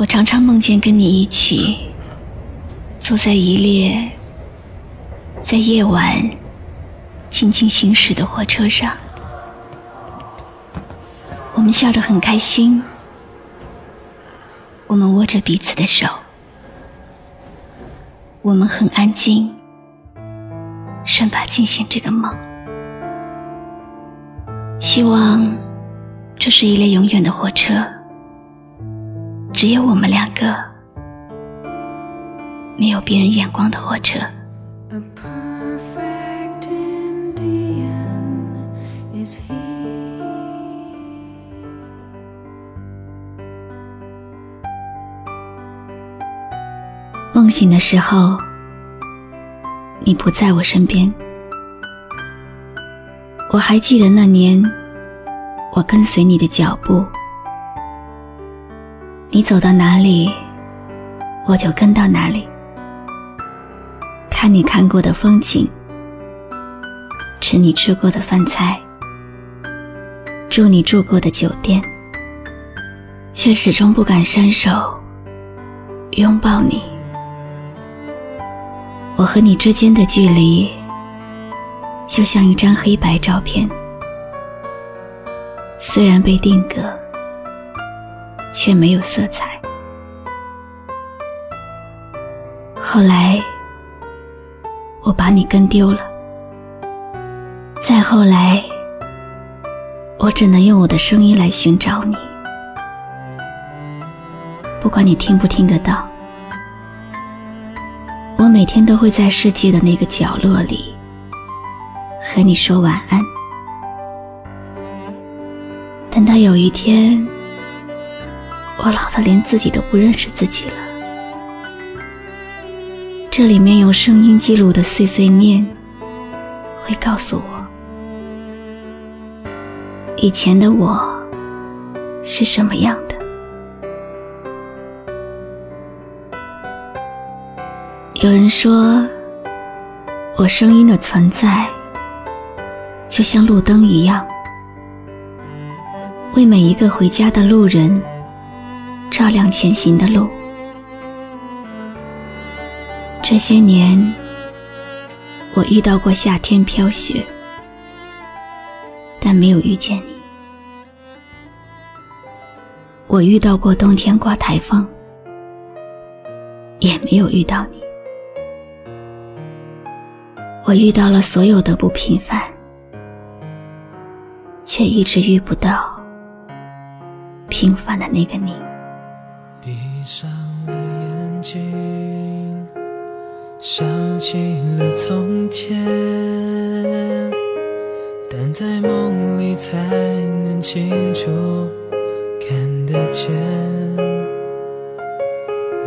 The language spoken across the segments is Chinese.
我常常梦见跟你一起坐在一列在夜晚静静行驶的火车上，我们笑得很开心，我们握着彼此的手，我们很安静，生怕惊醒这个梦。希望这是一列永远的火车。只有我们两个，没有别人眼光的火车。梦醒的时候，你不在我身边。我还记得那年，我跟随你的脚步。你走到哪里，我就跟到哪里。看你看过的风景，吃你吃过的饭菜，住你住过的酒店，却始终不敢伸手拥抱你。我和你之间的距离，就像一张黑白照片，虽然被定格。却没有色彩。后来，我把你跟丢了。再后来，我只能用我的声音来寻找你。不管你听不听得到，我每天都会在世界的那个角落里和你说晚安。等到有一天。我老的连自己都不认识自己了。这里面用声音记录的碎碎念，会告诉我，以前的我是什么样的。有人说，我声音的存在，就像路灯一样，为每一个回家的路人。照亮前行的路。这些年，我遇到过夏天飘雪，但没有遇见你；我遇到过冬天刮台风，也没有遇到你；我遇到了所有的不平凡，却一直遇不到平凡的那个你。闭上了眼睛，想起了从前，但在梦里才能清楚看得见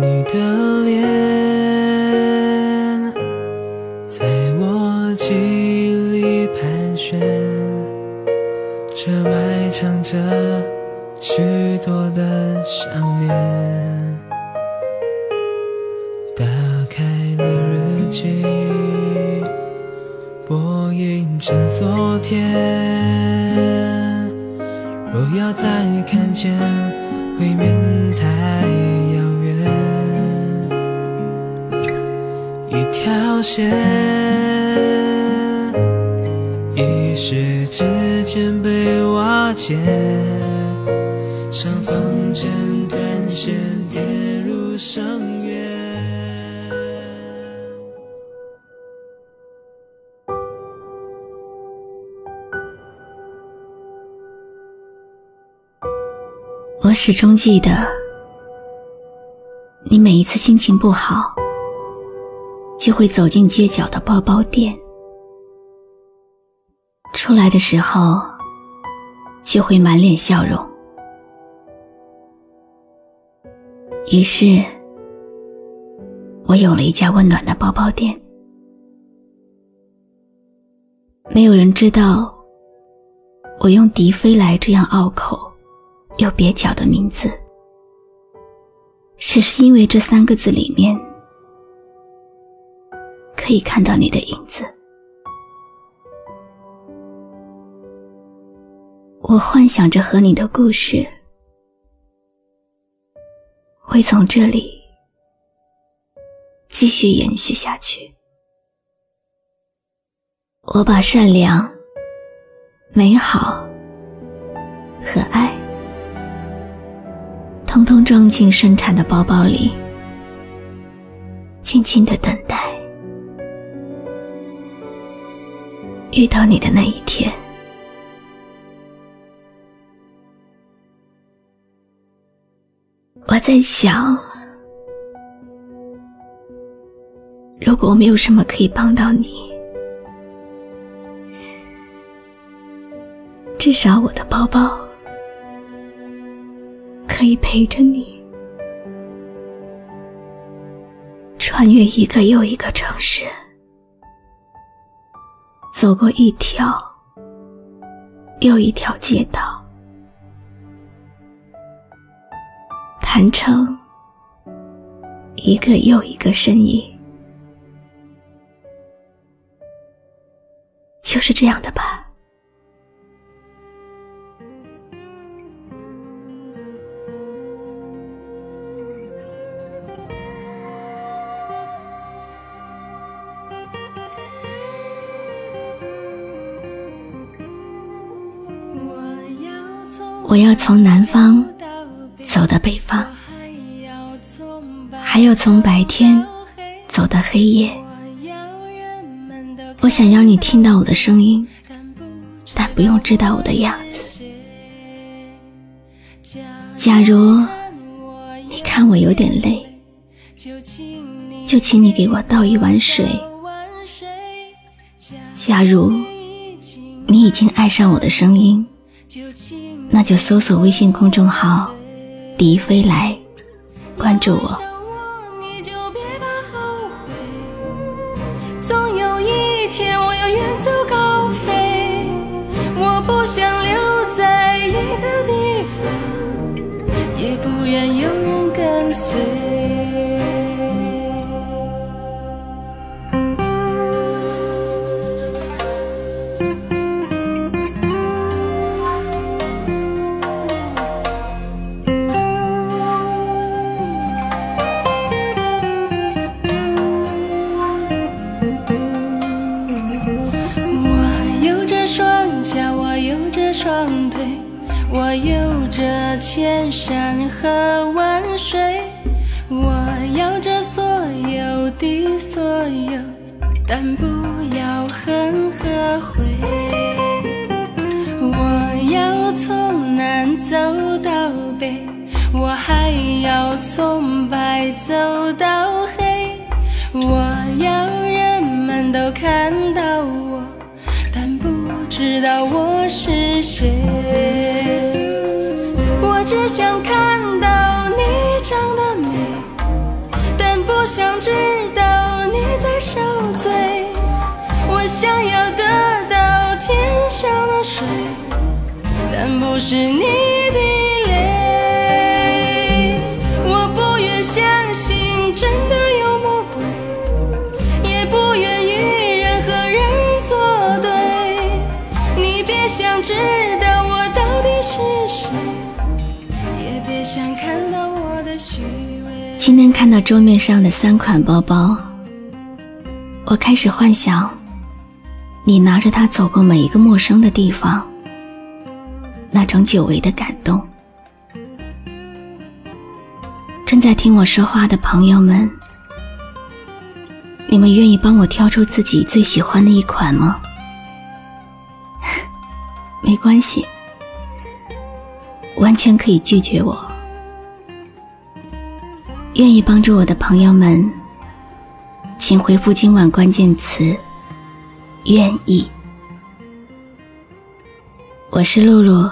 你的脸，在我记忆里盘旋，这埋藏着。许多的想念，打开了日记，播映着昨天。若要再看见，未免太遥远。一条线，一时之间被瓦解。像风筝断线跌入深渊。我始终记得，你每一次心情不好，就会走进街角的包包店，出来的时候就会满脸笑容。于是，我有了一家温暖的包包店。没有人知道，我用迪飞来这样拗口又蹩脚的名字，只是因为这三个字里面可以看到你的影子。我幻想着和你的故事会从这里继续延续下去。我把善良、美好和爱，通通装进生产的包包里，静静的等待遇到你的那一天。在想，如果我没有什么可以帮到你，至少我的包包可以陪着你，穿越一个又一个城市，走过一条又一条街道。谈成一个又一个身影，就是这样的吧。我要从南方。走到北方，还要从白天走到黑夜。我想要你听到我的声音，但不用知道我的样子。假如你看我有点累，就请你给我倒一碗水。假如你已经爱上我的声音，那就搜索微信公众号。笛飞来，关注我。总有一天我要远走高飞，我不想留在一个地方，也不愿有人跟随。千山和万水，我要这所有的所有，但不要恨和悔。我要从南走到北，我还要从白走到黑。我要人们都看到我，但不知道我是谁。我只想看到你长得美，但不想知道你在受罪。我想要得到天上的水，但不是你今天看到桌面上的三款包包，我开始幻想，你拿着它走过每一个陌生的地方，那种久违的感动。正在听我说话的朋友们，你们愿意帮我挑出自己最喜欢的一款吗？没关系。完全可以拒绝我。愿意帮助我的朋友们，请回复今晚关键词“愿意”。我是露露，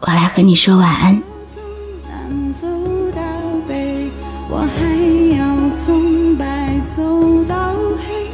我来和你说晚安。从南走到北，从白走到黑，